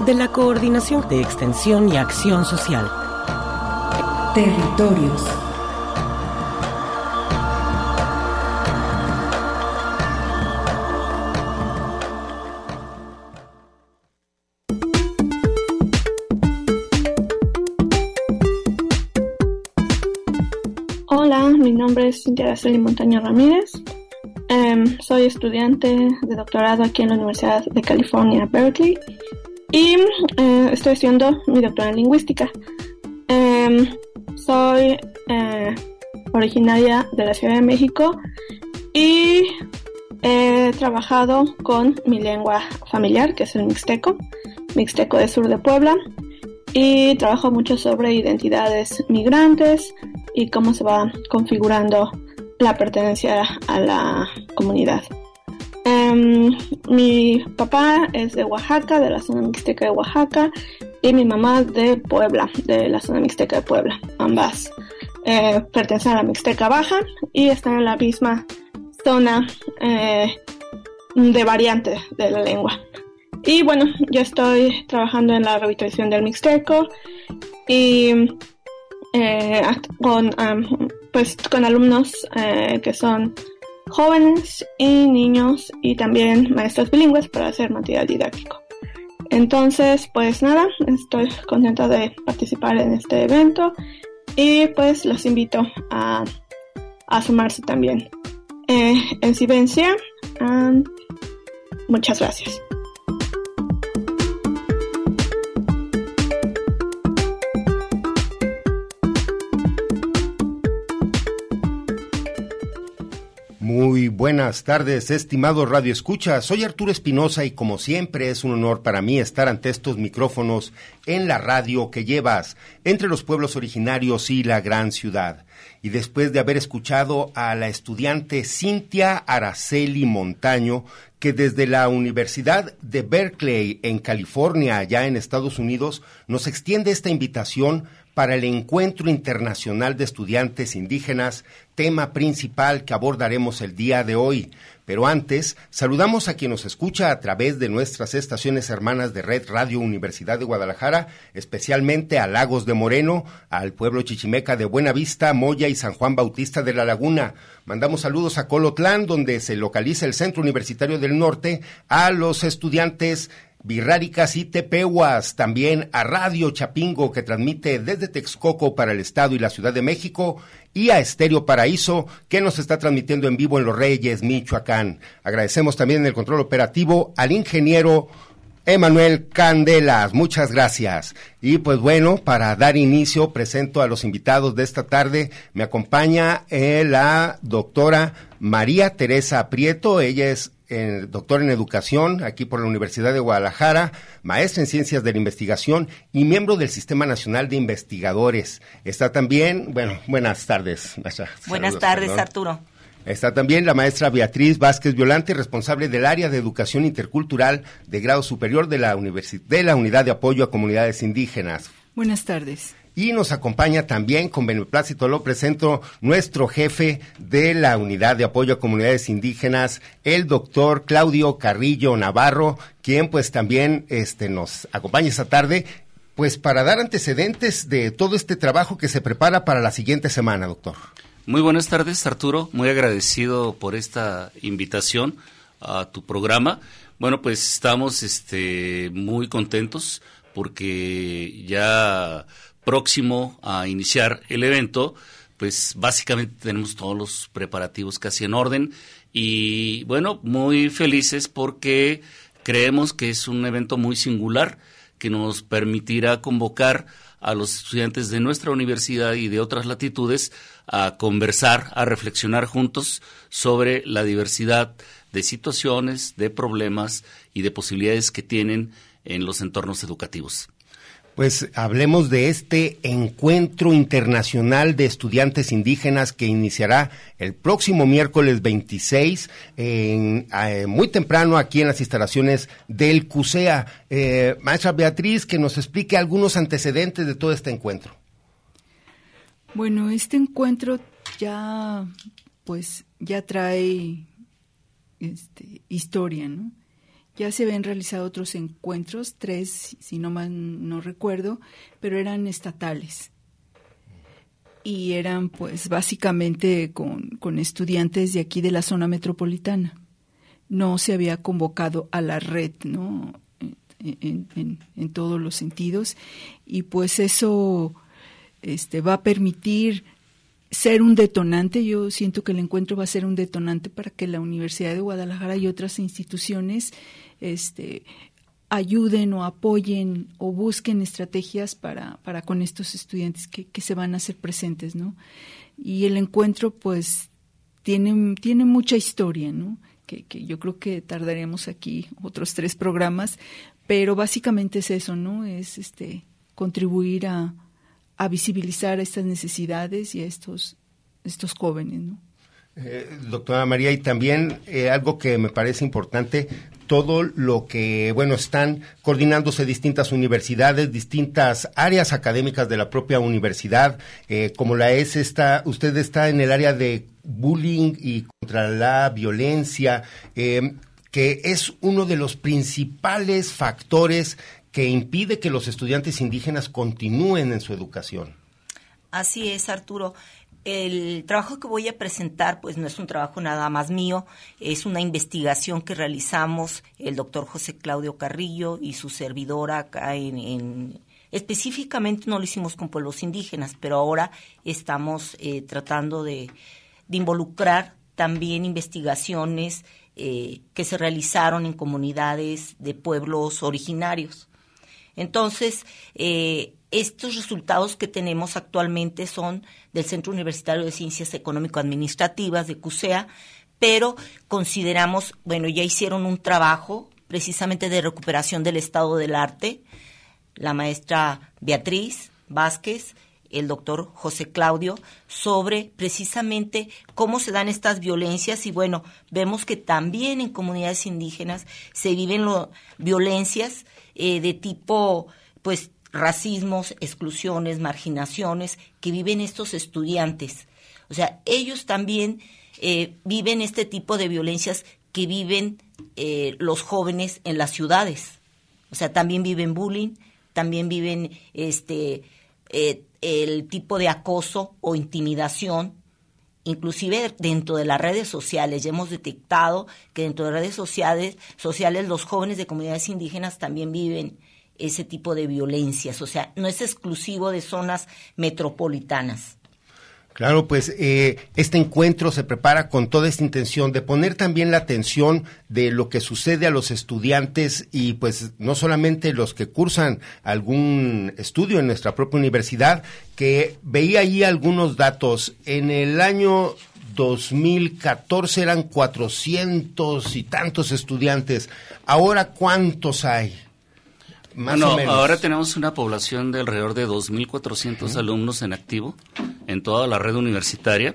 de la Coordinación de Extensión y Acción Social. Territorios. Hola, mi nombre es Cintia Araceli Montaño Ramírez. Em, soy estudiante de doctorado aquí en la Universidad de California, Berkeley. Y eh, estoy haciendo mi doctorado en lingüística. Em, soy eh, originaria de la Ciudad de México y he trabajado con mi lengua familiar, que es el mixteco, mixteco del sur de Puebla, y trabajo mucho sobre identidades migrantes y cómo se va configurando la pertenencia a la comunidad. Em, mi papá es de Oaxaca, de la zona mixteca de Oaxaca, y mi mamá de Puebla, de la zona mixteca de Puebla. Ambas eh, pertenecen a la mixteca baja y están en la misma zona eh, de variante de la lengua. Y bueno, yo estoy trabajando en la revitalización del mixteco y eh, con, pues, con alumnos que son jóvenes y niños y también maestros bilingües para hacer material didáctico. Entonces, pues nada, estoy contenta de participar en este evento y pues los invito a, a sumarse también. Eh, en Silencia, um, muchas gracias. Muy buenas tardes, estimado Radio Escucha. Soy Arturo Espinosa y como siempre es un honor para mí estar ante estos micrófonos en la radio que llevas entre los pueblos originarios y la gran ciudad. Y después de haber escuchado a la estudiante Cintia Araceli Montaño, que desde la Universidad de Berkeley en California, allá en Estados Unidos, nos extiende esta invitación para el Encuentro Internacional de Estudiantes Indígenas, tema principal que abordaremos el día de hoy. Pero antes, saludamos a quien nos escucha a través de nuestras estaciones hermanas de Red Radio Universidad de Guadalajara, especialmente a Lagos de Moreno, al pueblo chichimeca de Buenavista, Moya y San Juan Bautista de la Laguna. Mandamos saludos a Colotlán, donde se localiza el Centro Universitario del Norte, a los estudiantes Virráricas y Tepehuas, también a Radio Chapingo que transmite desde Texcoco para el Estado y la Ciudad de México y a Estéreo Paraíso que nos está transmitiendo en vivo en Los Reyes, Michoacán. Agradecemos también en el control operativo al ingeniero Emanuel Candelas, muchas gracias. Y pues bueno, para dar inicio, presento a los invitados de esta tarde. Me acompaña eh, la doctora María Teresa Prieto, ella es eh, doctor en educación aquí por la Universidad de Guadalajara, maestra en ciencias de la investigación y miembro del Sistema Nacional de Investigadores. Está también, bueno, buenas tardes. Buenas Saludos, tardes, perdón. Arturo. Está también la maestra Beatriz Vázquez Violante, responsable del área de educación intercultural de grado superior de la, universi- de la Unidad de Apoyo a Comunidades Indígenas. Buenas tardes. Y nos acompaña también, con beneplácito lo presento, nuestro jefe de la Unidad de Apoyo a Comunidades Indígenas, el doctor Claudio Carrillo Navarro, quien pues también este, nos acompaña esta tarde, pues para dar antecedentes de todo este trabajo que se prepara para la siguiente semana, doctor. Muy buenas tardes, Arturo. Muy agradecido por esta invitación a tu programa. Bueno, pues estamos este, muy contentos porque ya próximo a iniciar el evento, pues básicamente tenemos todos los preparativos casi en orden y bueno, muy felices porque creemos que es un evento muy singular que nos permitirá convocar a los estudiantes de nuestra universidad y de otras latitudes a conversar, a reflexionar juntos sobre la diversidad de situaciones, de problemas y de posibilidades que tienen en los entornos educativos. Pues hablemos de este encuentro internacional de estudiantes indígenas que iniciará el próximo miércoles 26, en, eh, muy temprano aquí en las instalaciones del CUSEA. Eh, maestra Beatriz, que nos explique algunos antecedentes de todo este encuentro. Bueno, este encuentro ya, pues, ya trae este, historia, ¿no? Ya se habían realizado otros encuentros, tres, si no mal no recuerdo, pero eran estatales. Y eran, pues, básicamente con, con estudiantes de aquí de la zona metropolitana. No se había convocado a la red, ¿no? En, en, todos los sentidos. Y pues eso este, va a permitir ser un detonante. Yo siento que el encuentro va a ser un detonante para que la Universidad de Guadalajara y otras instituciones este, ayuden o apoyen o busquen estrategias para, para con estos estudiantes que, que, se van a hacer presentes, ¿no? Y el encuentro, pues, tiene, tiene mucha historia, ¿no? Que, que yo creo que tardaremos aquí otros tres programas, pero básicamente es eso, ¿no? Es este contribuir a, a visibilizar estas necesidades y a estos, estos jóvenes, ¿no? Eh, doctora María, y también eh, algo que me parece importante, todo lo que, bueno, están coordinándose distintas universidades, distintas áreas académicas de la propia universidad, eh, como la es esta, usted está en el área de bullying y contra la violencia, eh, que es uno de los principales factores que impide que los estudiantes indígenas continúen en su educación. Así es, Arturo el trabajo que voy a presentar, pues no es un trabajo nada más mío, es una investigación que realizamos el doctor José Claudio Carrillo y su servidora acá en, específicamente no lo hicimos con pueblos indígenas, pero ahora estamos eh, tratando de, involucrar también investigaciones eh, que se realizaron en comunidades de pueblos originarios. Entonces, eh, estos resultados que tenemos actualmente son del Centro Universitario de Ciencias Económico-Administrativas de CUSEA, pero consideramos, bueno, ya hicieron un trabajo precisamente de recuperación del estado del arte, la maestra Beatriz Vázquez, el doctor José Claudio, sobre precisamente cómo se dan estas violencias y bueno, vemos que también en comunidades indígenas se viven violencias eh, de tipo, pues, racismos, exclusiones, marginaciones que viven estos estudiantes. O sea, ellos también eh, viven este tipo de violencias que viven eh, los jóvenes en las ciudades. O sea, también viven bullying, también viven este eh, el tipo de acoso o intimidación, inclusive dentro de las redes sociales. Ya hemos detectado que dentro de redes sociales, sociales los jóvenes de comunidades indígenas también viven ese tipo de violencias, o sea, no es exclusivo de zonas metropolitanas. Claro, pues eh, este encuentro se prepara con toda esta intención de poner también la atención de lo que sucede a los estudiantes y pues no solamente los que cursan algún estudio en nuestra propia universidad, que veía ahí algunos datos. En el año 2014 eran 400 y tantos estudiantes. Ahora, ¿cuántos hay? Bueno, ahora tenemos una población de alrededor de 2.400 alumnos en activo en toda la red universitaria.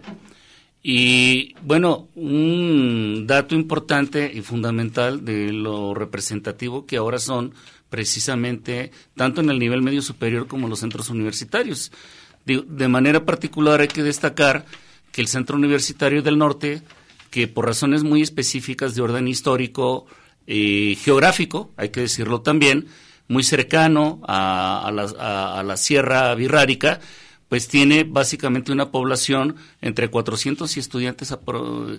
Y bueno, un dato importante y fundamental de lo representativo que ahora son precisamente tanto en el nivel medio superior como en los centros universitarios. De, de manera particular hay que destacar que el Centro Universitario del Norte, que por razones muy específicas de orden histórico y geográfico, hay que decirlo también, muy cercano a, la, a, la, Sierra Virrárica, pues tiene básicamente una población entre 400 y estudiantes,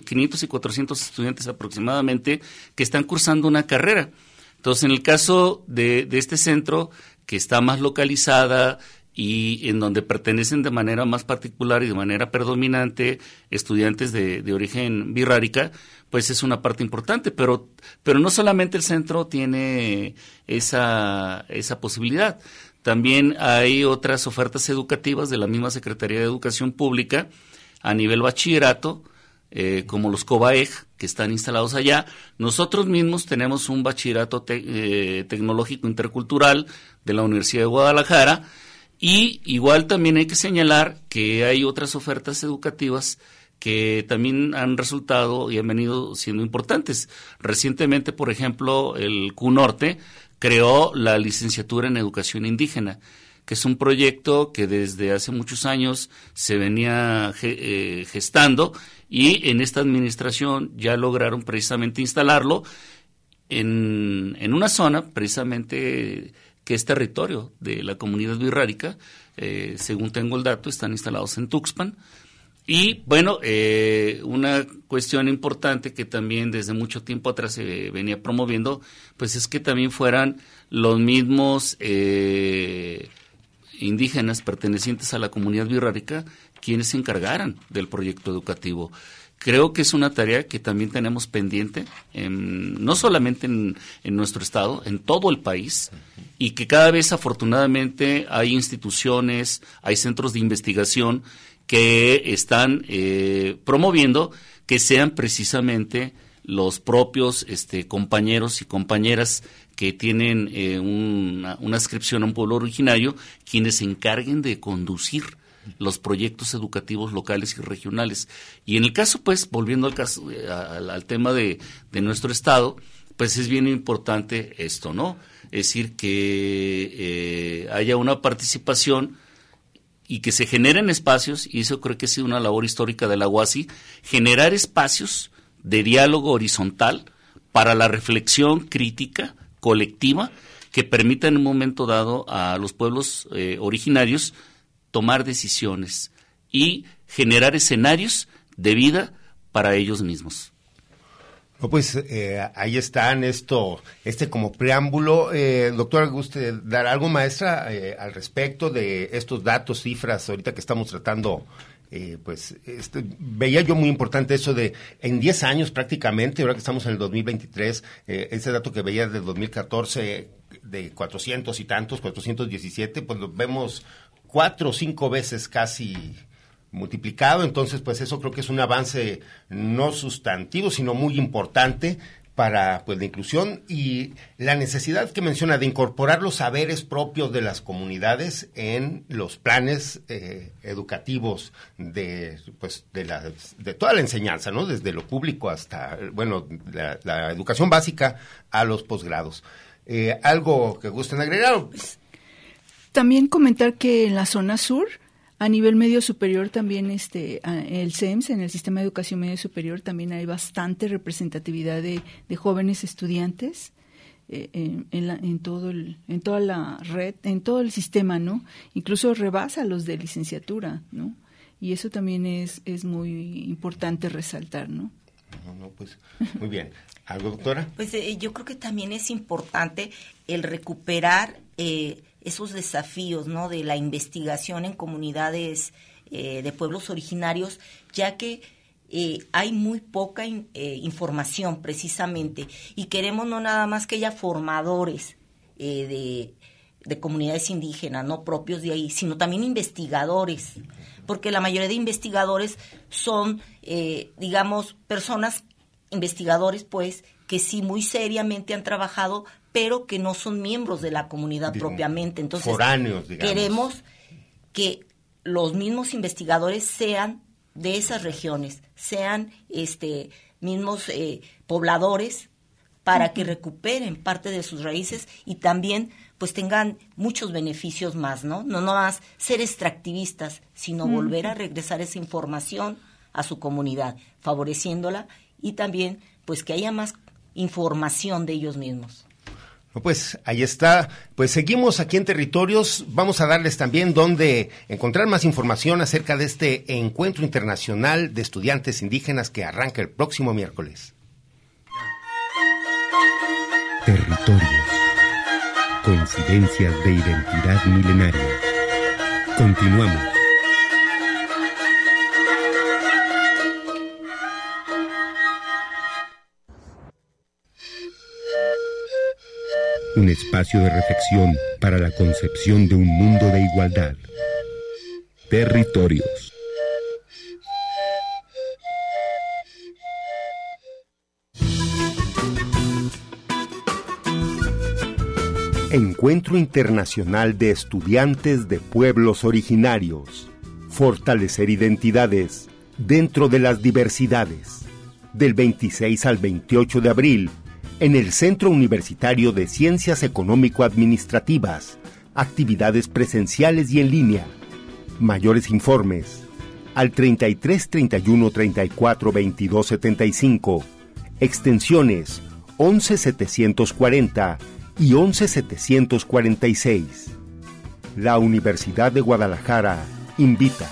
500 y 400 estudiantes aproximadamente, que están cursando una carrera. Entonces, en el caso de, de este centro, que está más localizada y en donde pertenecen de manera más particular y de manera predominante estudiantes de, origen birrárica, pues es una parte importante, pero, pero no solamente el centro tiene esa, esa posibilidad, también hay otras ofertas educativas de la misma Secretaría de Educación Pública a nivel bachillerato, eh, como los COBAEG, que están instalados allá. Nosotros mismos tenemos un bachillerato eh, tecnológico intercultural de la Universidad de Guadalajara y igual también hay que señalar que hay otras ofertas educativas que también han resultado y han venido siendo importantes. Recientemente, por ejemplo, el CUNORTE creó la licenciatura en educación indígena, que es un proyecto que desde hace muchos años se venía eh, gestando y en esta administración ya lograron precisamente instalarlo en, en una zona precisamente que es territorio de la comunidad birrárica, eh, según tengo el dato, están instalados en Tuxpan, y bueno, eh, una cuestión importante que también desde mucho tiempo atrás se venía promoviendo, pues es que también fueran los mismos eh, indígenas pertenecientes a la comunidad birrárica quienes se encargaran del proyecto educativo. Creo que es una tarea que también tenemos pendiente, no solamente en, nuestro estado, en todo el país, y que cada vez afortunadamente hay instituciones, hay centros de investigación que están eh, promoviendo que sean precisamente los propios este, compañeros y compañeras que tienen eh, una, una a un pueblo originario quienes se encarguen de conducir los proyectos educativos locales y regionales. Y en el caso, pues, volviendo al, caso, eh, al, tema de, de, nuestro Estado, pues es bien importante esto, ¿no? Es decir, que haya una participación y que se generen espacios, y eso creo que ha sido una labor histórica de la UASI, generar espacios de diálogo horizontal para la reflexión crítica colectiva que permita en un momento dado a los pueblos eh, originarios tomar decisiones y generar escenarios de vida para ellos mismos pues eh, ahí están esto, este como preámbulo. Eh, doctora, ¿guste dar algo, maestra, eh, al respecto de estos datos, cifras, ahorita que estamos tratando? Eh, pues este, veía yo muy importante eso de en 10 años prácticamente, ahora que estamos en el 2023, ese dato que veía del 2014 de 400 y tantos, 417, pues lo vemos cuatro o cinco veces casi multiplicado, entonces pues eso creo que es un avance no sustantivo, sino muy importante para pues la inclusión y la necesidad que menciona de incorporar los saberes propios de las comunidades en los planes eh, educativos de pues de la de toda la enseñanza no desde lo público hasta bueno la, educación básica a los posgrados. Eh, algo que gusten agregar también comentar que en la zona sur a nivel medio superior también, este, el CEMS, en el Sistema de Educación Medio Superior, también hay bastante representatividad de, jóvenes estudiantes. Eh, en, en, todo el, en toda la red, en todo el sistema, ¿no? Incluso rebasa los de licenciatura, ¿no? Y eso también es, es muy importante resaltar, ¿no? No, pues, muy bien. ¿Algo, doctora? Pues eh, yo creo que también es importante el recuperar eh, esos desafíos ¿no? de la investigación en comunidades eh, de pueblos originarios, ya que eh, hay muy poca eh, información precisamente y queremos no nada más que haya formadores de, de, comunidades indígenas, no propios de ahí, sino también investigadores, porque la mayoría de investigadores son, digamos, personas, investigadores pues, que sí muy seriamente han trabajado pero que no son miembros de la comunidad propiamente. Entonces, queremos que los mismos investigadores sean de esas regiones, sean este mismos eh, pobladores para que recuperen parte de sus raíces y también pues tengan muchos beneficios más, ¿no? No más ser extractivistas, sino volver a regresar esa información a su comunidad, favoreciéndola y también pues que haya más información de ellos mismos. Pues ahí está. Pues seguimos aquí en Territorios. Vamos a darles también donde encontrar más información acerca de este encuentro internacional de estudiantes indígenas que arranca el próximo miércoles. Territorios. Coincidencias de identidad milenaria. Continuamos. Un espacio de reflexión para la concepción de un mundo de igualdad. Territorios. Encuentro Internacional de Estudiantes de Pueblos Originarios. Fortalecer identidades dentro de las diversidades. Del 26 al 28 de abril, en el Centro Universitario de Ciencias Económico-Administrativas. Actividades presenciales y en línea. Mayores informes al 33 31 34 22 75. Extensiones 11 740 y 11746. La Universidad de Guadalajara invita.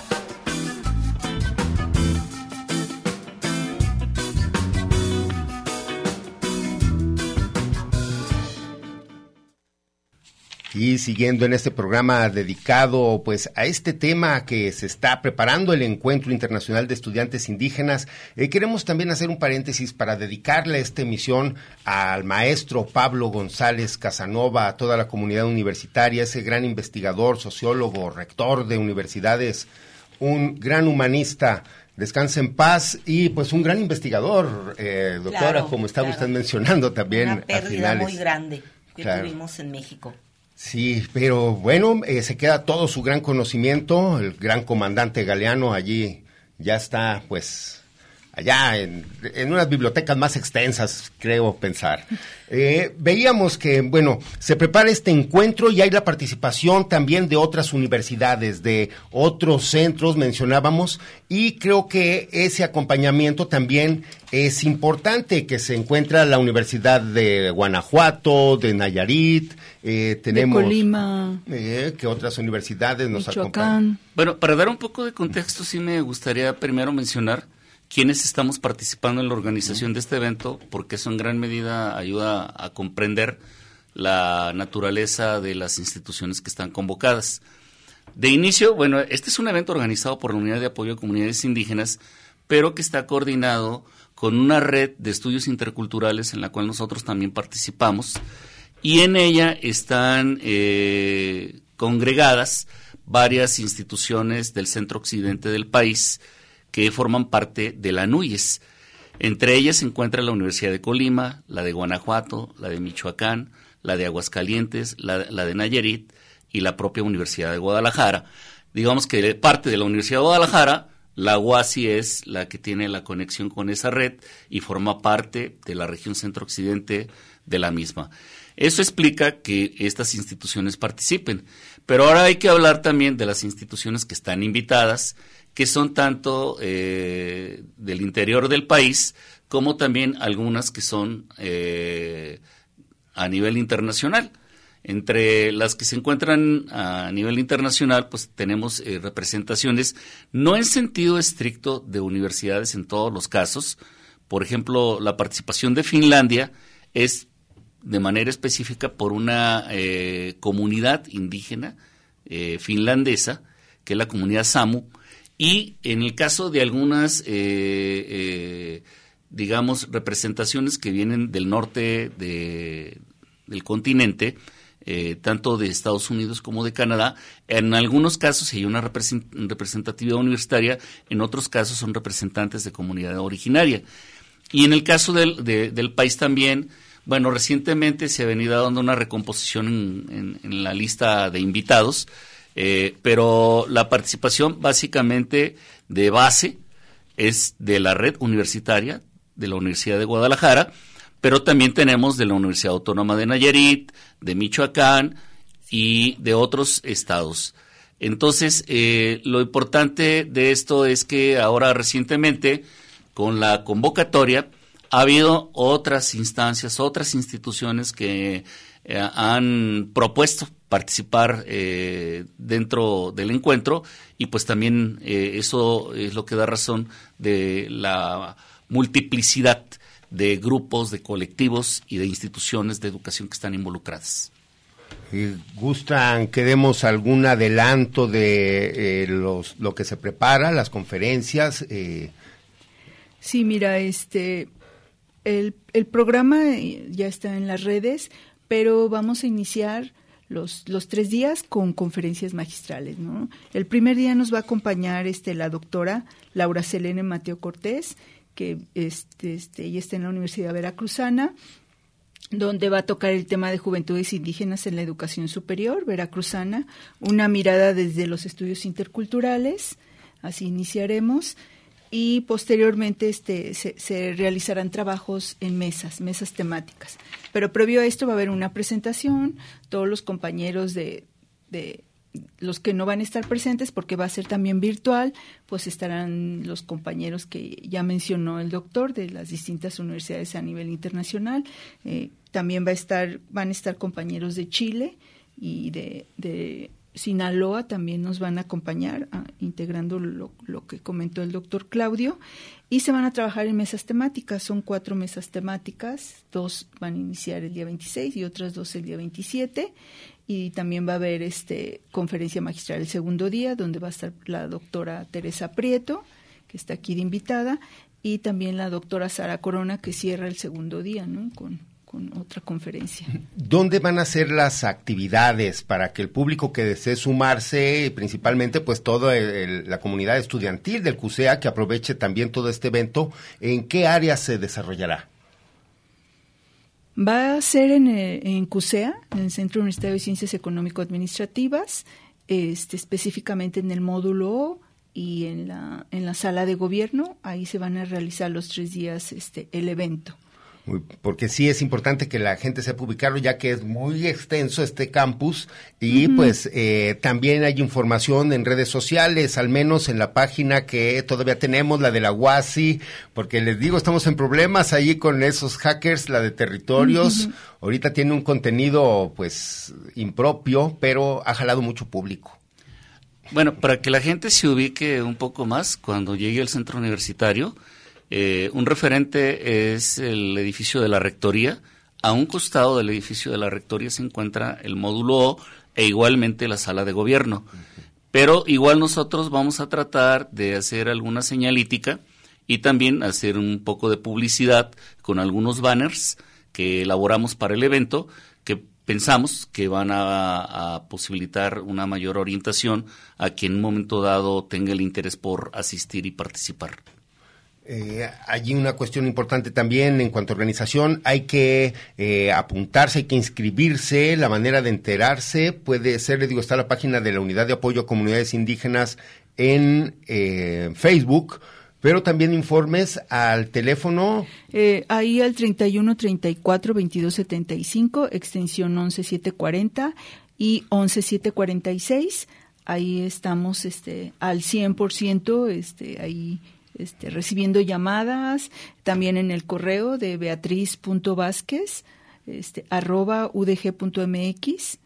Y siguiendo en este programa dedicado pues a este tema que se está preparando el Encuentro Internacional de Estudiantes Indígenas, eh, queremos también hacer un paréntesis para dedicarle esta emisión al maestro Pablo González Casanova, a toda la comunidad universitaria, ese gran investigador, sociólogo, rector de universidades, un gran humanista. Descanse en paz y pues un gran investigador, eh, doctora, como estaba usted mencionando también. Una pérdida muy grande que tuvimos en México. Sí, pero bueno, eh, se queda todo su gran conocimiento, el gran comandante Galeano allí ya está pues allá en, unas bibliotecas más extensas, creo pensar. Eh, veíamos que, bueno, se prepara este encuentro y hay la participación también de otras universidades, de otros centros, mencionábamos, y creo que ese acompañamiento también es importante, que se encuentra la Universidad de Guanajuato, de Nayarit, eh, tenemos... De Colima. Eh, que otras universidades nos acompañan. Bueno, para dar un poco de contexto, sí me gustaría primero mencionar quienes estamos participando en la organización de este evento, porque eso en gran medida ayuda a comprender la naturaleza de las instituciones que están convocadas. De inicio, bueno, este es un evento organizado por la Unidad de Apoyo a Comunidades Indígenas, pero que está coordinado con una red de estudios interculturales en la cual nosotros también participamos, y en ella están eh, congregadas varias instituciones del centro occidente del país, que forman parte de la NUYES. Entre ellas se encuentra la Universidad de Colima, la de Guanajuato, la de Michoacán, la de Aguascalientes, la, de Nayarit y la propia Universidad de Guadalajara. Digamos que parte de la Universidad de Guadalajara, la UASI es la que tiene la conexión con esa red y forma parte de la región centro-occidente de la misma. Eso explica que estas instituciones participen. Pero ahora hay que hablar también de las instituciones que están invitadas que son tanto eh, del interior del país como también algunas que son eh, a nivel internacional. Entre las que se encuentran a nivel internacional, pues tenemos eh, representaciones, no en sentido estricto de universidades en todos los casos. Por ejemplo, la participación de Finlandia es de manera específica por una comunidad indígena finlandesa, que es la comunidad Samu, y en el caso de algunas, eh, eh, digamos, representaciones que vienen del norte del continente, eh, tanto de Estados Unidos como de Canadá, en algunos casos hay una representatividad universitaria, en otros casos son representantes de comunidad originaria. Y en el caso del, del país también, bueno, recientemente se ha venido dando una recomposición en la lista de invitados, eh, pero la participación básicamente de base es de la red universitaria de la Universidad de Guadalajara, pero también tenemos de la Universidad Autónoma de Nayarit, de Michoacán y de otros estados. Entonces, eh, lo importante de esto es que ahora recientemente, con la convocatoria, ha habido otras instancias, otras instituciones que eh, han propuesto participar eh, dentro del encuentro y pues también eh, eso es lo que da razón de la multiplicidad de grupos, de colectivos y de instituciones de educación que están involucradas. ¿Gustan que demos algún adelanto de eh, los, lo que se prepara, las conferencias? Eh? Sí, mira, este, el, el programa ya está en las redes, pero vamos a iniciar los, los tres días con conferencias magistrales. ¿no? El primer día nos va a acompañar este, la doctora Laura Selene Mateo Cortés, que este, este, ella está en la Universidad Veracruzana donde va a tocar el tema de juventudes indígenas en la educación superior, veracruzana, una mirada desde los estudios interculturales, así iniciaremos, y posteriormente este, se, realizarán trabajos en mesas, mesas temáticas. Pero previo a esto va a haber una presentación, todos los compañeros de, de los que no van a estar presentes porque va a ser también virtual, pues estarán los compañeros que ya mencionó el doctor de las distintas universidades a nivel internacional. Eh, también va a estar, van a estar compañeros de Chile y de, de Sinaloa también nos van a acompañar, ah, integrando lo, lo, que comentó el doctor Claudio, y se van a trabajar en mesas temáticas. Son cuatro mesas temáticas, dos van a iniciar el día 26 y otras dos el día 27 y también va a haber este conferencia magistral el segundo día donde va a estar la doctora Teresa Prieto que está aquí de invitada y también la doctora Sara Corona que cierra el segundo día ¿no? con, con otra conferencia. ¿Dónde van a ser las actividades para que el público que desee sumarse, principalmente pues toda la comunidad estudiantil del CUSEA, que aproveche también todo este evento, en qué área se desarrollará? Va a ser en, eh, en CUSEA, en el Centro Universitario de Ciencias Económico-Administrativas, este, específicamente en el módulo O y en la, en la sala de gobierno. Ahí se van a realizar los tres días este, el evento porque sí es importante que la gente sepa ubicarlo, ya que es muy extenso este campus y pues eh, también hay información en redes sociales, al menos en la página que todavía tenemos, la de la UASI, porque les digo, estamos en problemas ahí con esos hackers, la de territorios. Ahorita tiene un contenido pues impropio, pero ha jalado mucho público. Bueno, para que la gente se ubique un poco más, cuando llegue al centro universitario, eh, un referente es el edificio de la Rectoría. A un costado del edificio de la Rectoría se encuentra el módulo O e igualmente la sala de gobierno. Pero igual nosotros vamos a tratar de hacer alguna señalítica y también hacer un poco de publicidad con algunos banners que elaboramos para el evento que pensamos que van a, a, posibilitar una mayor orientación a quien en un momento dado tenga el interés por asistir y participar. Eh, hay una cuestión importante también en cuanto a organización. Hay que eh, apuntarse, hay que inscribirse. La manera de enterarse puede ser, le digo, está la página de la Unidad de Apoyo a Comunidades Indígenas en eh, Facebook, pero también informes al teléfono. Eh, ahí al 31 34 22 75, extensión 11740 y 11746. Ahí estamos este, al 100%, este, ahí este, recibiendo llamadas, también en el correo de beatriz.vázquez, este, arroba udg.mx.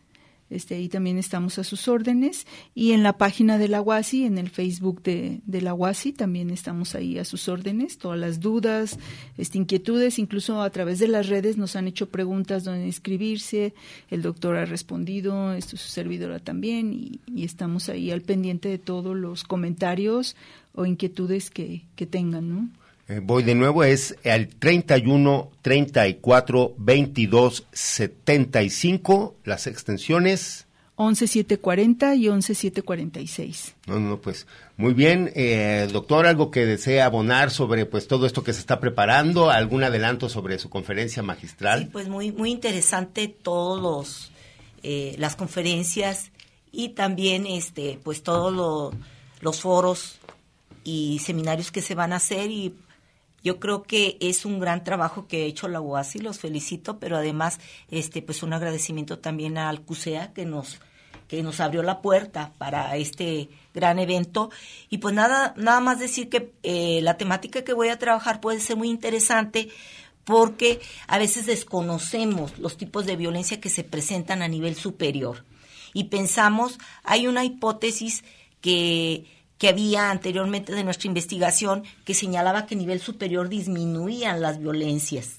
Este, ahí también estamos a sus órdenes. Y en la página de la UASI, en el Facebook de, de la UASI, también estamos ahí a sus órdenes. Todas las dudas, este, inquietudes, incluso a través de las redes nos han hecho preguntas donde inscribirse. El doctor ha respondido, esto su servidora también, y, y estamos ahí al pendiente de todos los comentarios o inquietudes que, que tengan, ¿no? Eh, voy de nuevo, es el 31 34 22 75, las extensiones. 11740 y 11746. No, no, pues muy bien, eh, doctor, algo que desea abonar sobre pues todo esto que se está preparando, algún adelanto sobre su conferencia magistral. Sí, pues muy muy interesante todos eh, las conferencias y también este pues todos los foros y seminarios que se van a hacer y yo creo que es un gran trabajo que ha hecho la UASI, los felicito, pero además este pues un agradecimiento también al CUSEA que nos que nos abrió la puerta para este gran evento. Y pues nada nada más decir que eh, la temática que voy a trabajar puede ser muy interesante porque a veces desconocemos los tipos de violencia que se presentan a nivel superior. Y pensamos hay una hipótesis que que había anteriormente de nuestra investigación que señalaba que a nivel superior disminuían las violencias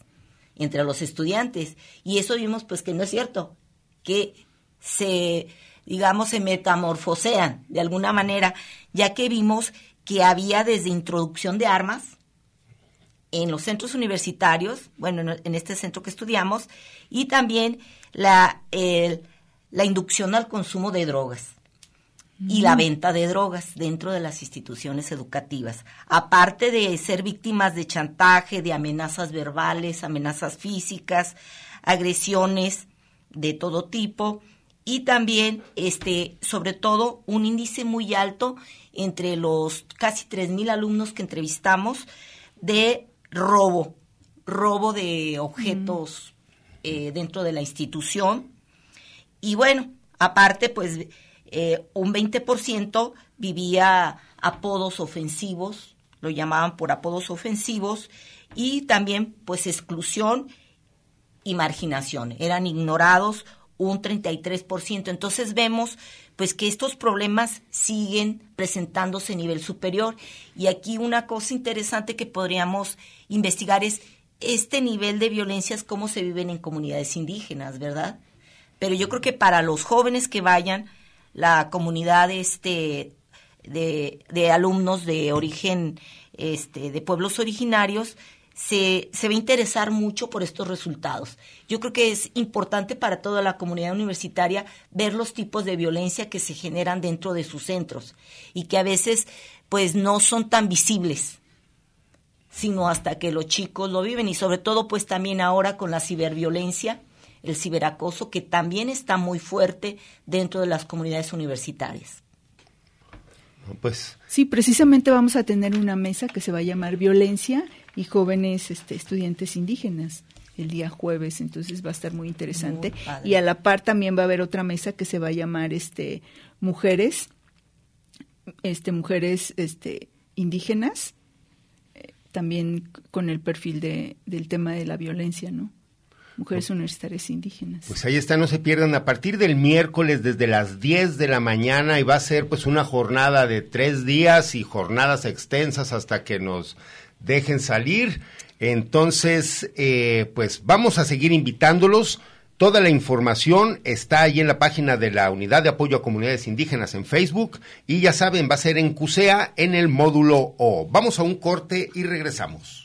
entre los estudiantes. Y eso vimos pues que no es cierto, que se, digamos, se metamorfosean de alguna manera, ya que vimos que había desde introducción de armas en los centros universitarios, bueno, en este centro que estudiamos, y también la, la inducción al consumo de drogas y la venta de drogas dentro de las instituciones educativas, aparte de ser víctimas de chantaje, de amenazas verbales, amenazas físicas, agresiones de todo tipo y también este sobre todo un índice muy alto entre los casi 3000 alumnos que entrevistamos de robo, robo de objetos mm. eh, dentro de la institución y bueno, aparte pues eh, un 20% vivía apodos ofensivos, lo llamaban por apodos ofensivos, y también pues exclusión y marginación, eran ignorados un 33%. Entonces vemos pues que estos problemas siguen presentándose a nivel superior y aquí una cosa interesante que podríamos investigar es este nivel de violencias cómo se viven en comunidades indígenas, ¿verdad? Pero yo creo que para los jóvenes que vayan la comunidad este, de, de alumnos de origen este, de pueblos originarios, se, se, va a interesar mucho por estos resultados. Yo creo que es importante para toda la comunidad universitaria ver los tipos de violencia que se generan dentro de sus centros y que a veces pues no son tan visibles sino hasta que los chicos lo viven y sobre todo pues también ahora con la ciberviolencia el ciberacoso, que también está muy fuerte dentro de las comunidades universitarias. Pues. Sí, precisamente vamos a tener una mesa que se va a llamar Violencia y jóvenes este, estudiantes indígenas el día jueves, entonces va a estar muy interesante. y a la par también va a haber otra mesa que se va a llamar este Mujeres, este Mujeres este indígenas, eh, también con el perfil de, del tema de la violencia, ¿no? Mujeres universitarias indígenas. Pues ahí está, no se pierdan, a partir del miércoles desde las 10 de la mañana y va a ser pues una jornada de tres días y jornadas extensas hasta que nos dejen salir. Entonces, eh, pues vamos a seguir invitándolos. Toda la información está ahí en la página de la Unidad de Apoyo a Comunidades Indígenas en Facebook y ya saben, va a ser en CUSEA en el módulo O. Vamos a un corte y regresamos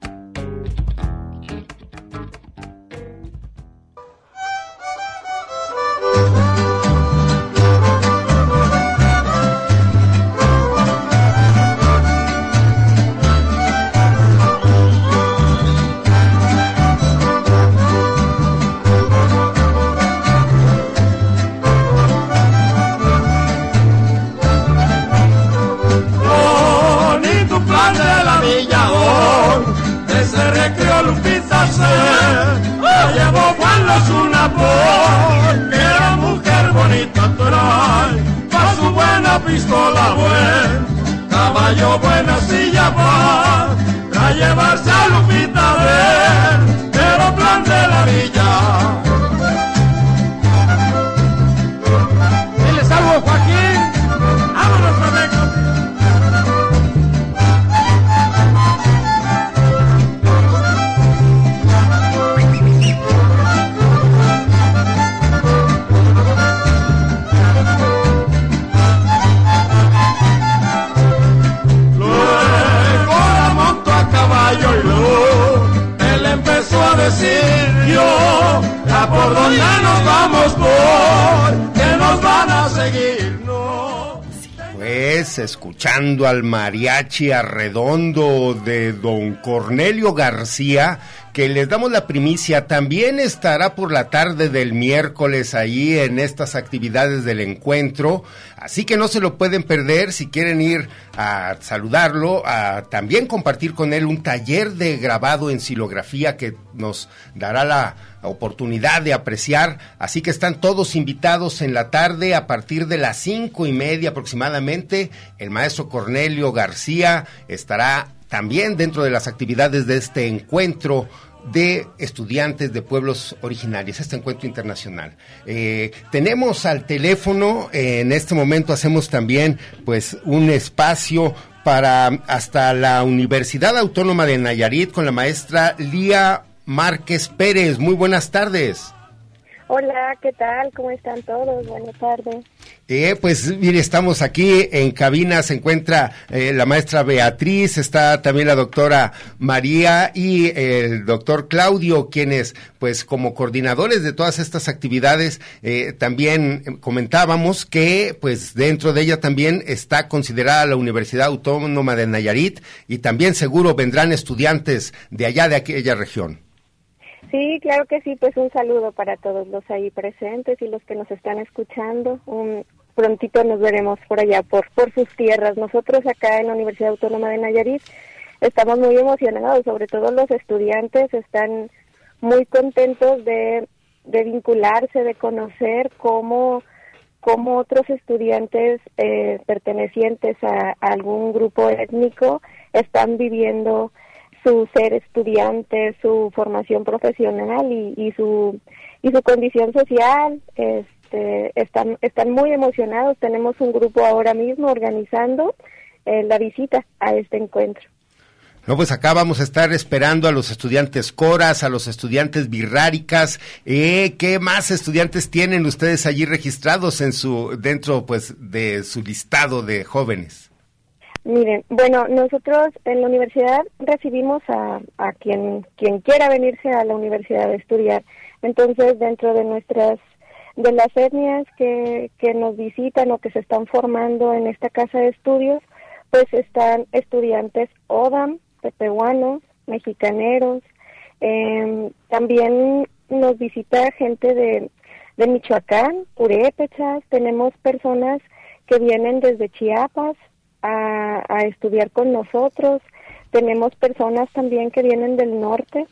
cayó buena silla para llevarse a Lupita de escuchando al mariachi arredondo de don Cornelio García, que les damos la primicia, también estará por la tarde del miércoles ahí en estas actividades del encuentro, así que no se lo pueden perder si quieren ir a saludarlo, a también compartir con él un taller de grabado en silografía que nos dará la oportunidad de apreciar. Así que están todos invitados en la tarde a partir de las cinco y media aproximadamente. El maestro Cornelio García estará también dentro de las actividades de este encuentro de estudiantes de pueblos originarios, este encuentro internacional. Eh, tenemos al teléfono, en este momento hacemos también pues un espacio para hasta la Universidad Autónoma de Nayarit con la maestra Lía Márquez Pérez. Muy buenas tardes. Hola, ¿qué tal? ¿Cómo están todos? Buenas tardes. Eh, pues mire, estamos aquí en cabina, se encuentra eh, la maestra Beatriz, está también la doctora María y el doctor Claudio, quienes pues como coordinadores de todas estas actividades eh, también comentábamos que pues dentro de ella también está considerada la Universidad Autónoma de Nayarit y también seguro vendrán estudiantes de allá de aquella región. Sí, claro que sí, pues un saludo para todos los ahí presentes y los que nos están escuchando. Un, prontito nos veremos por allá, por, por sus tierras. Nosotros acá en la Universidad Autónoma de Nayarit estamos muy emocionados, sobre todo los estudiantes están muy contentos de, de vincularse, de conocer cómo, cómo otros estudiantes eh, pertenecientes a, a algún grupo étnico están viviendo su ser estudiante, su formación profesional y, y su y su condición social. Este, están están muy emocionados. Tenemos un grupo ahora mismo organizando eh, la visita a este encuentro. No, pues acá vamos a estar esperando a los estudiantes coras, a los estudiantes birráricas. Eh, ¿Qué más estudiantes tienen ustedes allí registrados en su dentro, pues, de su listado de jóvenes? Miren, bueno, nosotros en la universidad recibimos a, a quien, quien quiera venirse a la universidad a estudiar. Entonces, dentro de nuestras, de las etnias que, que nos visitan o que se están formando en esta casa de estudios, pues están estudiantes ODAM, pepehuanos, mexicaneros, eh, también nos visita gente de, de Michoacán, purépechas, tenemos personas que vienen desde Chiapas, a, estudiar con nosotros. Tenemos personas también que vienen del norte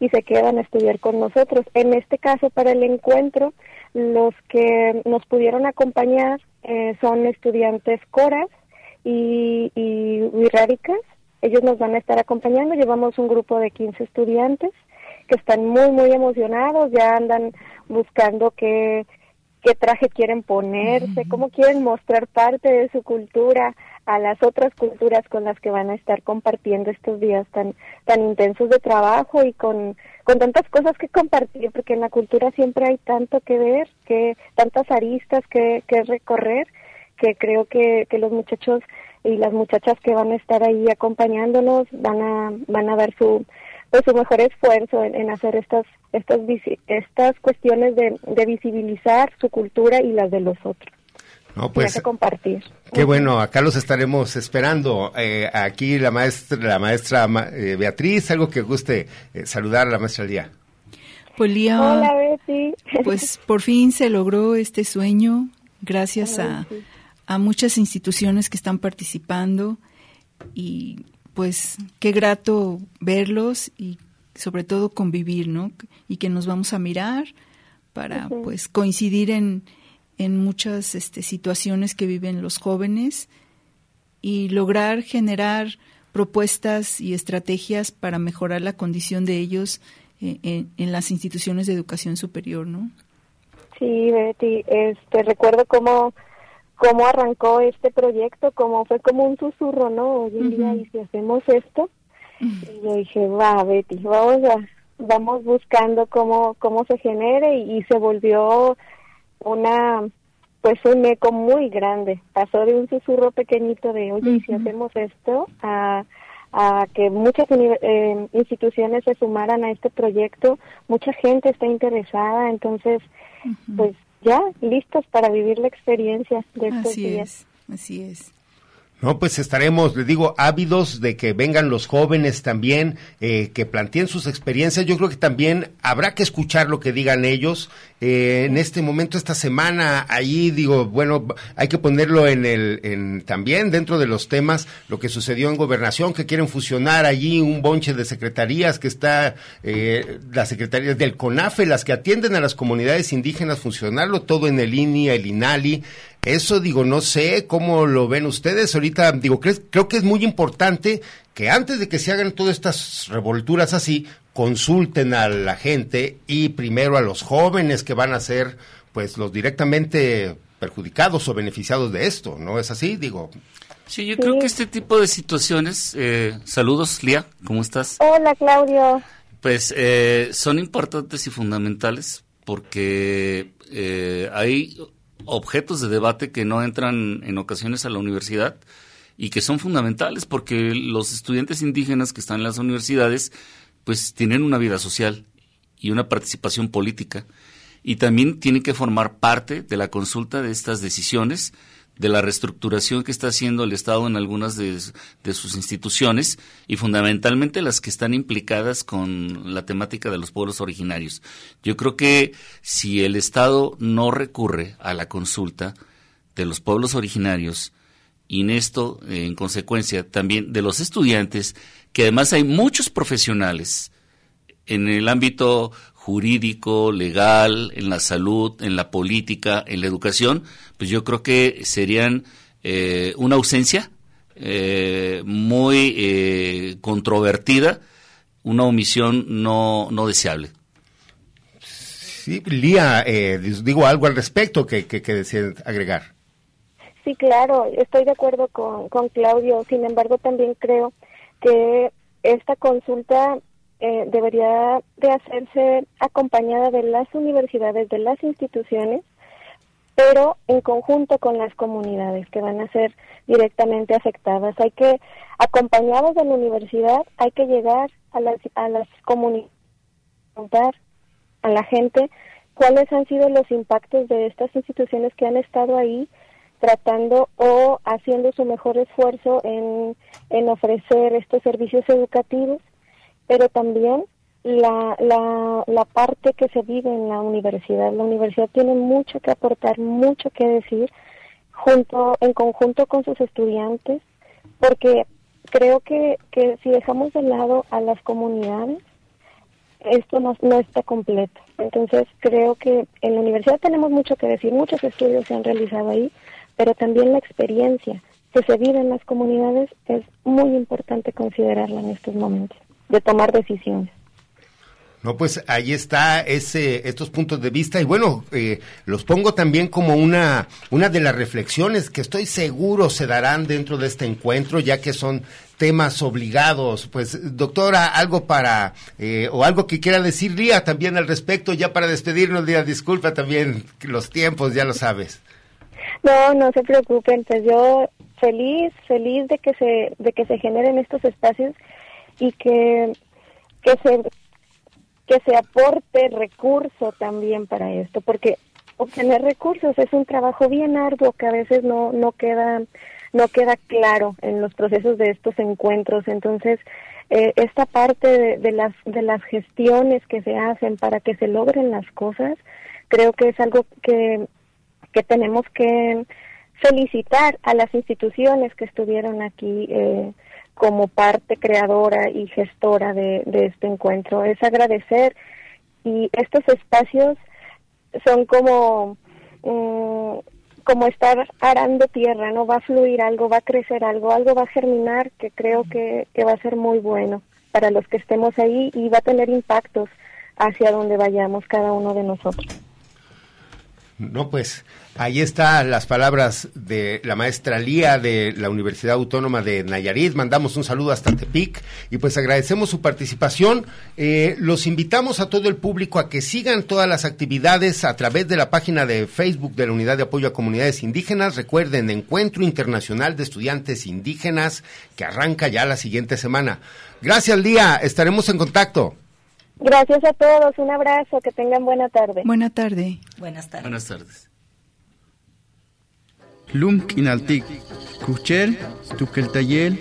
y se quedan a estudiar con nosotros. En este caso, para el encuentro, los que nos pudieron acompañar eh, son estudiantes coras y, y Ellos nos van a estar acompañando. Llevamos un grupo de 15 estudiantes que están muy, muy emocionados. Ya andan buscando qué, qué traje quieren ponerse, cómo quieren mostrar parte de su cultura a las otras culturas con las que van a estar compartiendo estos días tan tan intensos de trabajo y con con tantas cosas que compartir porque en la cultura siempre hay tanto que ver que tantas aristas que, que recorrer que creo que, que los muchachos y las muchachas que van a estar ahí acompañándonos van a van a dar su pues su mejor esfuerzo en, hacer estas estas estas cuestiones de, de visibilizar su cultura y las de los otros no, pues, compartir. Qué bueno, acá los estaremos esperando. Eh, aquí la maestra, la maestra eh, Beatriz, algo que guste eh, saludar a la maestra Lía. Pues Lía, Hola, Betty. pues por fin se logró este sueño gracias a, a muchas instituciones que están participando y pues qué grato verlos y sobre todo convivir, ¿no? Y que nos vamos a mirar para pues coincidir en, en muchas este, situaciones que viven los jóvenes y lograr generar propuestas y estrategias para mejorar la condición de ellos eh, en, las instituciones de educación superior, ¿no? Sí, Betty, este, recuerdo cómo, cómo arrancó este proyecto, como fue como un susurro, ¿no? Hoy en día, y si hacemos esto, y yo dije, va, Betty, vamos a, vamos buscando cómo, cómo se genere, y se volvió una pues un eco muy grande. Pasó de un susurro pequeñito de, oye, ¿y si hacemos esto? A, a que muchas eh, instituciones se sumaran a este proyecto. Mucha gente está interesada, entonces, pues ya listos para vivir la experiencia de estos así días. Es, así es. No, pues estaremos, les digo, ávidos de que vengan los jóvenes también, eh, que planteen sus experiencias. Yo creo que también habrá que escuchar lo que digan ellos. Eh, en este momento, esta semana, ahí digo, bueno, hay que ponerlo en el, en, también dentro de los temas, lo que sucedió en gobernación, que quieren fusionar allí un bonche de secretarías que está, eh, las secretarías del CONAFE, las que atienden a las comunidades indígenas, funcionarlo todo en el INI, el INALI. Eso digo, no sé cómo lo ven ustedes. Ahorita digo, creo, creo que es muy importante que antes de que se hagan todas estas revolturas así, consulten a la gente y primero a los jóvenes que van a ser pues los directamente perjudicados o beneficiados de esto, ¿no es así? Digo. Sí, yo creo que este tipo de situaciones, eh, saludos, Lía, ¿cómo estás? Hola, Claudio. Pues eh, son importantes y fundamentales porque eh, hay objetos de debate que no entran en ocasiones a la universidad y que son fundamentales porque los estudiantes indígenas que están en las universidades pues tienen una vida social y una participación política y también tienen que formar parte de la consulta de estas decisiones, de la reestructuración que está haciendo el Estado en algunas de, sus instituciones y fundamentalmente las que están implicadas con la temática de los pueblos originarios. Yo creo que si el Estado no recurre a la consulta de los pueblos originarios, y en esto, en consecuencia, también de los estudiantes, que además hay muchos profesionales en el ámbito jurídico, legal, en la salud, en la política, en la educación, pues yo creo que serían eh, una ausencia eh, muy eh, controvertida, una omisión no, no deseable. Sí, Lía, digo algo al respecto que, que, que agregar. Sí, claro, estoy de acuerdo con, con Claudio. Sin embargo, también creo que esta consulta eh, debería de hacerse acompañada de las universidades, de las instituciones, pero en conjunto con las comunidades que van a ser directamente afectadas. Hay que, acompañados de la universidad, hay que llegar a las, a las comunidades, contar a la gente cuáles han sido los impactos de estas instituciones que han estado ahí tratando o haciendo su mejor esfuerzo en, en ofrecer estos servicios educativos pero también la, la, la parte que se vive en la universidad. La universidad tiene mucho que aportar, mucho que decir, junto en conjunto con sus estudiantes, porque creo que, que si dejamos de lado a las comunidades, esto no, no está completo. Entonces creo que en la universidad tenemos mucho que decir, muchos estudios se han realizado ahí, pero también la experiencia que se vive en las comunidades es muy importante considerarla en estos momentos de tomar decisiones. No, pues ahí está ese, estos puntos de vista y bueno, eh, los pongo también como una, una de las reflexiones que estoy seguro se darán dentro de este encuentro, ya que son temas obligados. Pues, doctora, algo para, eh, o algo que quiera decir Lía también al respecto, ya para despedirnos, Lía, disculpa también los tiempos, ya lo sabes. No, no se preocupen, pues yo feliz, feliz de que se, de que se generen estos espacios y que, que se que se aporte recurso también para esto, porque obtener recursos es un trabajo bien arduo que a veces no, no queda no queda claro en los procesos de estos encuentros. Entonces, eh, esta parte de, las de las gestiones que se hacen para que se logren las cosas, creo que es algo que, que tenemos que felicitar a las instituciones que estuvieron aquí eh, como parte creadora y gestora de, este encuentro. Es agradecer y estos espacios son como mm, como estar arando tierra, ¿no? Va a fluir algo, va a crecer algo, algo va a germinar que creo que, que va a ser muy bueno para los que estemos ahí y va a tener impactos hacia donde vayamos cada uno de nosotros. No, pues ahí están las palabras de la maestra Lía de la Universidad Autónoma de Nayarit. Mandamos un saludo hasta Tepic y pues agradecemos su participación. Eh, los invitamos a todo el público a que sigan todas las actividades a través de la página de Facebook de la Unidad de Apoyo a Comunidades Indígenas. Recuerden, Encuentro Internacional de Estudiantes Indígenas que arranca ya la siguiente semana. Gracias, Lía. Estaremos en contacto. Gracias a todos, un abrazo, que tengan buena tarde. Buena tarde. Buenas tardes. Buenas tardes. Lum kinaltik, kuchel, tukeltayel,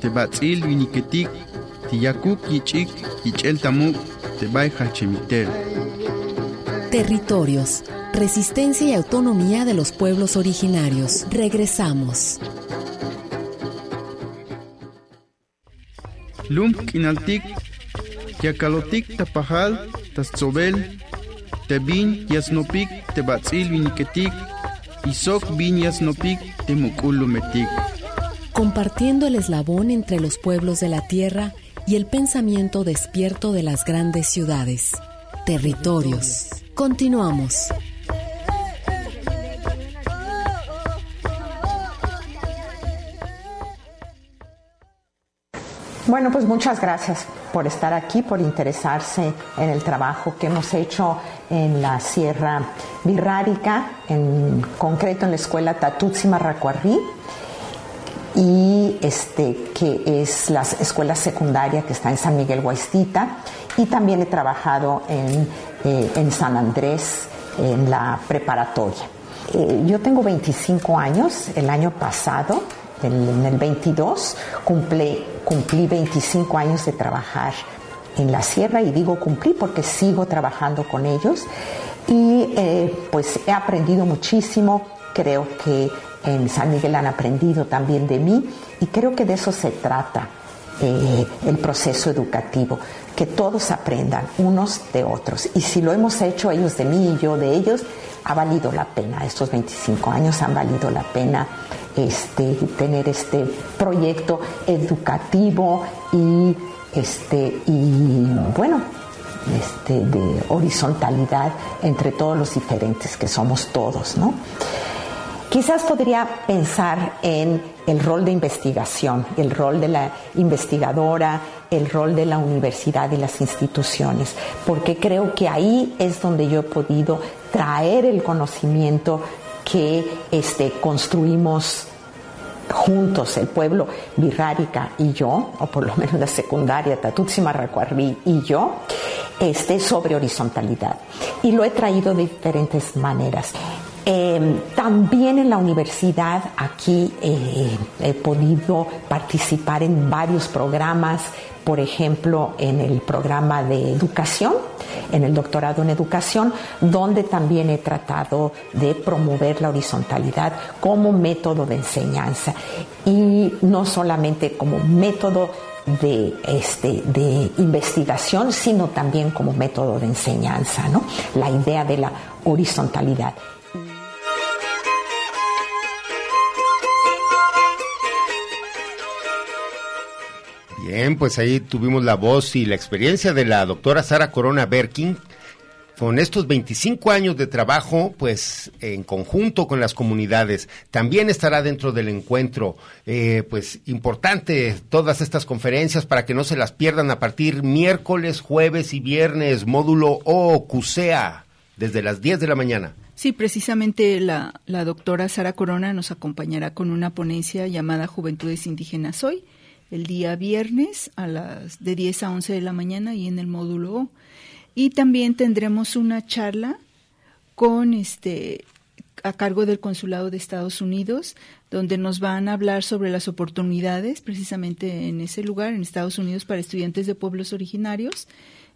tebatzil viniketik, tiyakuk yichik, yichel tamuk, tebay hachemitel. Territorios, resistencia y autonomía de los pueblos originarios. Regresamos. Lum kinaltik, Yakalotik tapajal, tatzobel, tebin yasnopik, tebatzil viniketik, isok bin yasnopik, temukulumetik. Compartiendo el eslabón entre los pueblos de la tierra y el pensamiento despierto de las grandes ciudades. Territorios. Continuamos. Bueno, pues muchas gracias por estar aquí, por interesarse en el trabajo que hemos hecho en la Sierra Virrárica, en concreto en la escuela Tatutsi Marracuarrí, y este, que es la escuela secundaria que está en San Miguel Guaistita, y también he trabajado en, eh, San Andrés, en la preparatoria. Eh, yo tengo 25 años, el año pasado en el 22 cumplí, cumplí 25 años de trabajar en la sierra y digo cumplí porque sigo trabajando con ellos y eh, pues he aprendido muchísimo, creo que en San Miguel han aprendido también de mí y creo que de eso se trata eh, el proceso educativo, que todos aprendan unos de otros. Y si lo hemos hecho ellos de mí y yo de ellos, ha valido la pena, estos 25 años han valido la pena este, tener este proyecto educativo y, este, y bueno, este, de horizontalidad entre todos los diferentes que somos todos, ¿no? Quizás podría pensar en el rol de investigación, el rol de la investigadora, el rol de la universidad y las instituciones, porque creo que ahí es donde yo he podido traer el conocimiento que este, construimos juntos, el pueblo Virrárica y yo, o por lo menos la secundaria Tatutsi Marracuarri y yo, este, sobre horizontalidad. Y lo he traído de diferentes maneras. Em, también en la universidad aquí eh, he podido participar en varios programas, por ejemplo, en el programa de educación, en el doctorado en educación, donde también he tratado de promover la horizontalidad como método de enseñanza y no solamente como método de, este, de investigación, sino también como método de enseñanza, ¿no? La idea de la horizontalidad. Bien, pues ahí tuvimos la voz y la experiencia de la doctora Sara Corona Berkin con estos 25 años de trabajo, pues en conjunto con las comunidades, también estará dentro del encuentro, eh, pues importante todas estas conferencias para que no se las pierdan a partir miércoles, jueves y viernes, módulo O, CUSEA, desde las 10 de la mañana. Sí, precisamente la, la doctora Sara Corona nos acompañará con una ponencia llamada Juventudes Indígenas Hoy el día viernes a las de 10 a 11 de la mañana y en el módulo O. Y también tendremos una charla con este a cargo del Consulado de Estados Unidos, donde nos van a hablar sobre las oportunidades precisamente en ese lugar, en Estados Unidos, para estudiantes de pueblos originarios.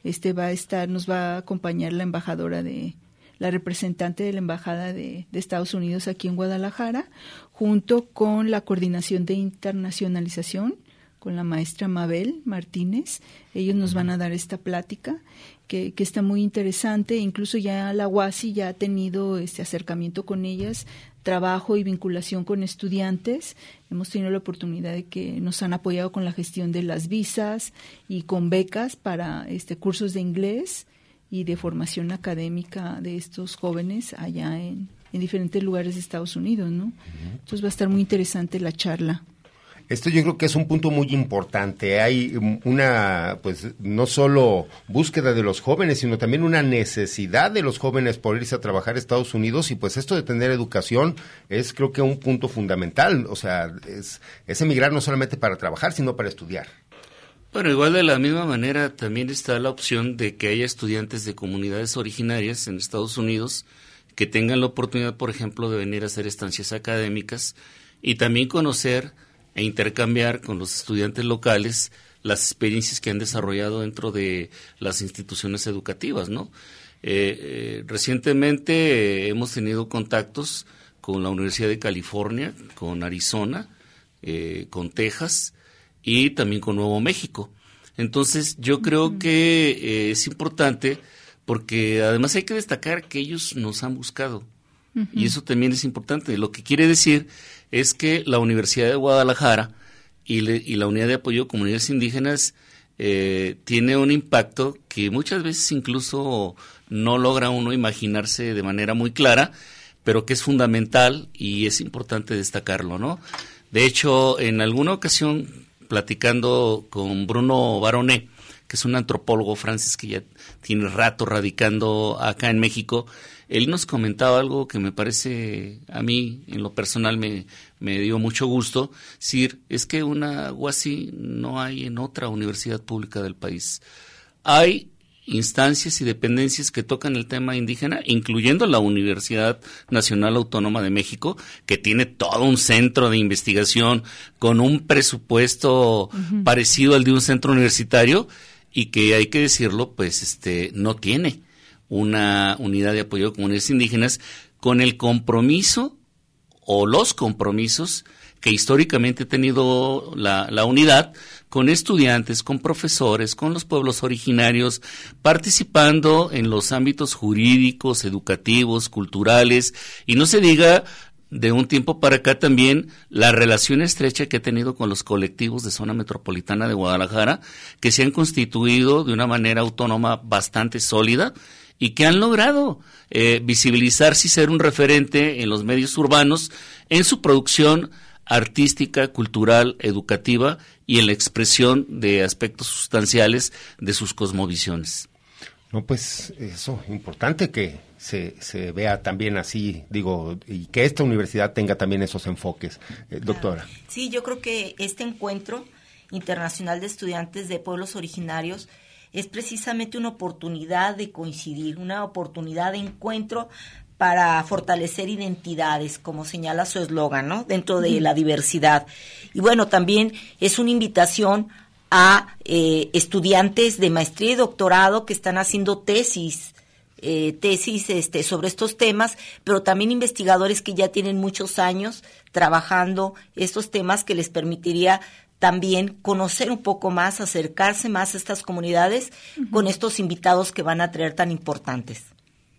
Este va a estar, nos va a acompañar la embajadora de, la representante de la Embajada de, de, Estados Unidos aquí en Guadalajara, junto con la Coordinación de Internacionalización con la maestra Mabel Martínez. Ellos nos van a dar esta plática que, que, está muy interesante. Incluso ya la UASI ya ha tenido este acercamiento con ellas, trabajo y vinculación con estudiantes. Hemos tenido la oportunidad de que nos han apoyado con la gestión de las visas y con becas para este cursos de inglés y de formación académica de estos jóvenes allá en, en diferentes lugares de Estados Unidos, ¿no? Entonces va a estar muy interesante la charla. Esto yo creo que es un punto muy importante. Hay una, pues, no solo búsqueda de los jóvenes, sino también una necesidad de los jóvenes por irse a trabajar a Estados Unidos y pues esto de tener educación es creo que un punto fundamental. O sea, es, es emigrar no solamente para trabajar, sino para estudiar. Bueno, igual de la misma manera también está la opción de que haya estudiantes de comunidades originarias en Estados Unidos que tengan la oportunidad, por ejemplo, de venir a hacer estancias académicas y también conocer e intercambiar con los estudiantes locales las experiencias que han desarrollado dentro de las instituciones educativas, ¿no? Eh, eh, recientemente hemos tenido contactos con la Universidad de California, con Arizona, eh, con Texas y también con Nuevo México. Entonces, yo creo que es importante porque además hay que destacar que ellos nos han buscado. Y eso también es importante. Lo que quiere decir es que la Universidad de Guadalajara y, la Unidad de Apoyo a Comunidades Indígenas eh, tiene un impacto que muchas veces incluso no logra uno imaginarse de manera muy clara, pero que es fundamental y es importante destacarlo, ¿no? De hecho, en alguna ocasión, platicando con Bruno Baronet, que es un antropólogo francés que ya tiene rato radicando acá en México, él nos comentaba algo que me parece, a mí en lo personal me, me dio mucho gusto, decir, es que una así no hay en otra universidad pública del país. Hay instancias y dependencias que tocan el tema indígena, incluyendo la Universidad Nacional Autónoma de México, que tiene todo un centro de investigación con un presupuesto parecido al de un centro universitario y que hay que decirlo, pues este no tiene una unidad de apoyo a comunidades indígenas con el compromiso o los compromisos que históricamente ha tenido la, la, unidad con estudiantes, con profesores, con los pueblos originarios, participando en los ámbitos jurídicos, educativos, culturales, y no se diga de un tiempo para acá también la relación estrecha que ha tenido con los colectivos de zona metropolitana de Guadalajara, que se han constituido de una manera autónoma bastante sólida y que han logrado eh, visibilizarse y ser un referente en los medios urbanos en su producción artística, cultural, educativa y en la expresión de aspectos sustanciales de sus cosmovisiones. No, pues eso, importante que se, se vea también así, digo, y que esta universidad tenga también esos enfoques. Eh, doctora. Sí, yo creo que este encuentro internacional de estudiantes de pueblos originarios es precisamente una oportunidad de coincidir, una oportunidad de encuentro para fortalecer identidades, como señala su eslogan, ¿no? Dentro de la diversidad. Y bueno, también es una invitación a eh, estudiantes de maestría y doctorado que están haciendo tesis, eh, tesis este, sobre estos temas, pero también investigadores que ya tienen muchos años trabajando estos temas que les permitiría también conocer un poco más, acercarse más a estas comunidades con estos invitados que van a traer tan importantes.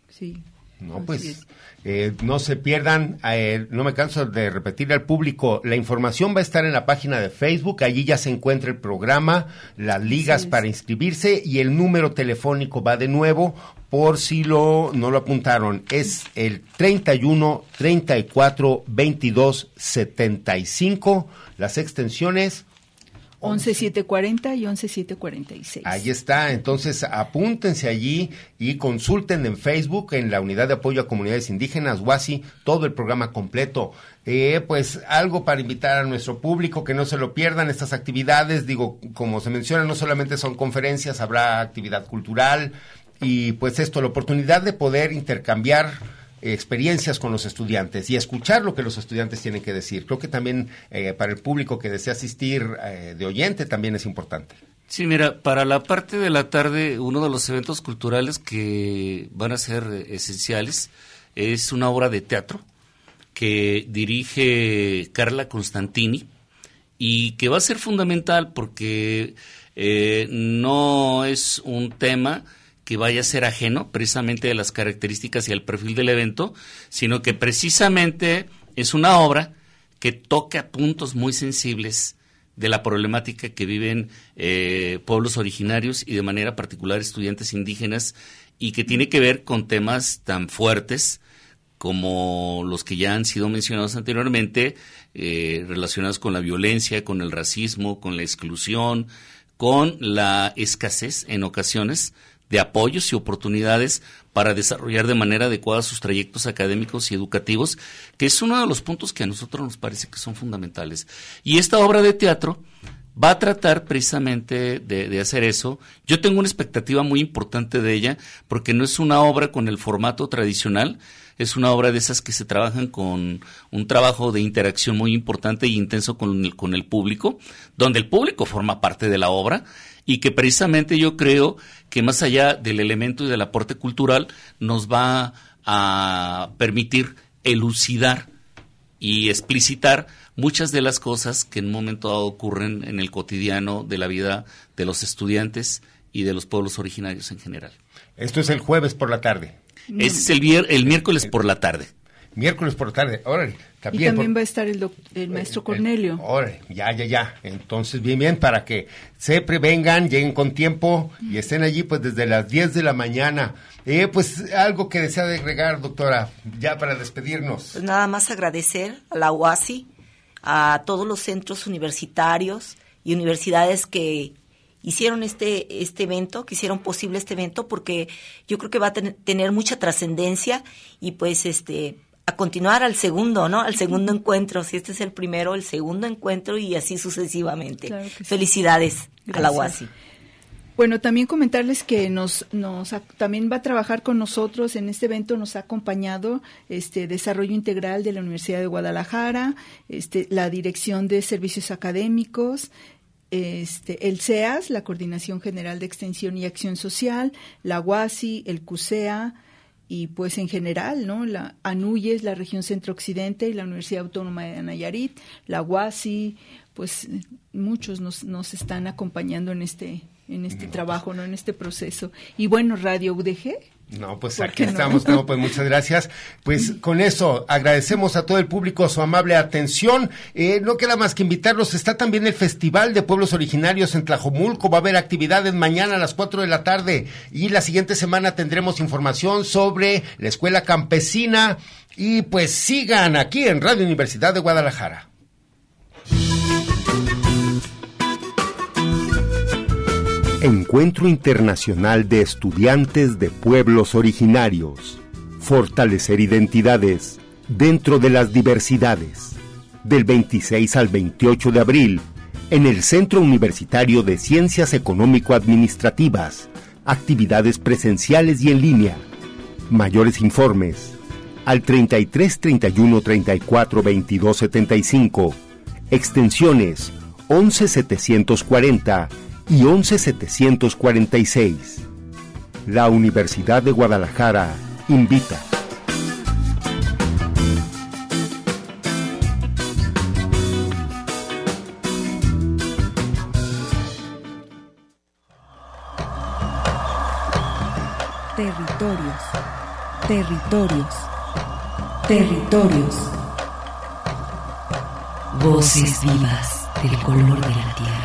Sí. No, pues eh, no se pierdan, eh, no me canso de repetirle al público, la información va a estar en la página de Facebook, allí ya se encuentra el programa, las ligas para inscribirse y el número telefónico va de nuevo por si lo no lo apuntaron, es el 31 34 22 75, las extensiones 11740 y 11746. Ahí está, entonces apúntense allí y consulten en Facebook, en la Unidad de Apoyo a Comunidades Indígenas, WASI, todo el programa completo. Eh, pues algo para invitar a nuestro público, que no se lo pierdan estas actividades. Digo, como se menciona, no solamente son conferencias, habrá actividad cultural y pues esto, la oportunidad de poder intercambiar experiencias con los estudiantes y escuchar lo que los estudiantes tienen que decir. Creo que también eh, para el público que desea asistir eh, de oyente también es importante. Sí, mira, para la parte de la tarde, uno de los eventos culturales que van a ser esenciales es una obra de teatro que dirige Carla Constantini y que va a ser fundamental porque eh, no es un tema que vaya a ser ajeno precisamente de las características y el perfil del evento, sino que precisamente es una obra que toca puntos muy sensibles de la problemática que viven eh, pueblos originarios y de manera particular estudiantes indígenas y que tiene que ver con temas tan fuertes como los que ya han sido mencionados anteriormente, eh, relacionados con la violencia, con el racismo, con la exclusión, con la escasez en ocasiones de apoyos y oportunidades para desarrollar de manera adecuada sus trayectos académicos y educativos, que es uno de los puntos que a nosotros nos parece que son fundamentales. Y esta obra de teatro va a tratar precisamente de, hacer eso. Yo tengo una expectativa muy importante de ella, porque no es una obra con el formato tradicional, es una obra de esas que se trabajan con un trabajo de interacción muy importante e intenso con el, con el público, donde el público forma parte de la obra y que precisamente yo creo que más allá del elemento y del aporte cultural nos va a permitir elucidar y explicitar muchas de las cosas que en un momento dado ocurren en el cotidiano de la vida de los estudiantes y de los pueblos originarios en general. Esto es el jueves por la tarde. Este es el, el miércoles por la tarde. Miércoles por la tarde, órale. También y también va a estar el, el maestro Cornelio. órale, ya, ya, ya. Entonces, bien, bien, para que se prevengan, lleguen con tiempo y estén allí pues desde las 10 de la mañana. Eh, pues algo que desea agregar, doctora, ya para despedirnos. Pues nada más agradecer a la UASI, a todos los centros universitarios y universidades que hicieron este, este evento, que hicieron posible este evento, porque yo creo que va a tener mucha trascendencia y pues este a continuar al segundo, ¿no? Al segundo encuentro. Si este es el primero, el segundo encuentro y así sucesivamente. Felicidades a la UASI. Bueno, también comentarles que nos, nos también va a trabajar con nosotros en este evento, nos ha acompañado este Desarrollo Integral de la Universidad de Guadalajara, este, la Dirección de Servicios Académicos, este, el CEAS, la Coordinación General de Extensión y Acción Social, la UASI, el CUSEA y pues en general, ¿no? La ANUYES, la región centro-occidente y la Universidad Autónoma de Nayarit, la UASI, pues muchos nos, nos están acompañando en este en este trabajo, ¿no? En este proceso. Y bueno, Radio UDG, no, pues aquí estamos, no? pues muchas gracias. Pues con eso agradecemos a todo el público su amable atención. Eh, no queda más que invitarlos. Está también el Festival de Pueblos Originarios en Tlajomulco. Va a haber actividades mañana a las 4 de la tarde y la siguiente semana tendremos información sobre la Escuela Campesina. Y pues sigan aquí en Radio Universidad de Guadalajara. Encuentro Internacional de Estudiantes de Pueblos Originarios. Fortalecer identidades dentro de las diversidades. Del 26 al 28 de abril, en el Centro Universitario de Ciencias Económico-Administrativas. Actividades presenciales y en línea. Mayores informes al 33 31 34 22 75. Extensiones 11 740 y 11746. La Universidad de Guadalajara invita. Territorios, territorios, territorios. Voces vivas del color de la tierra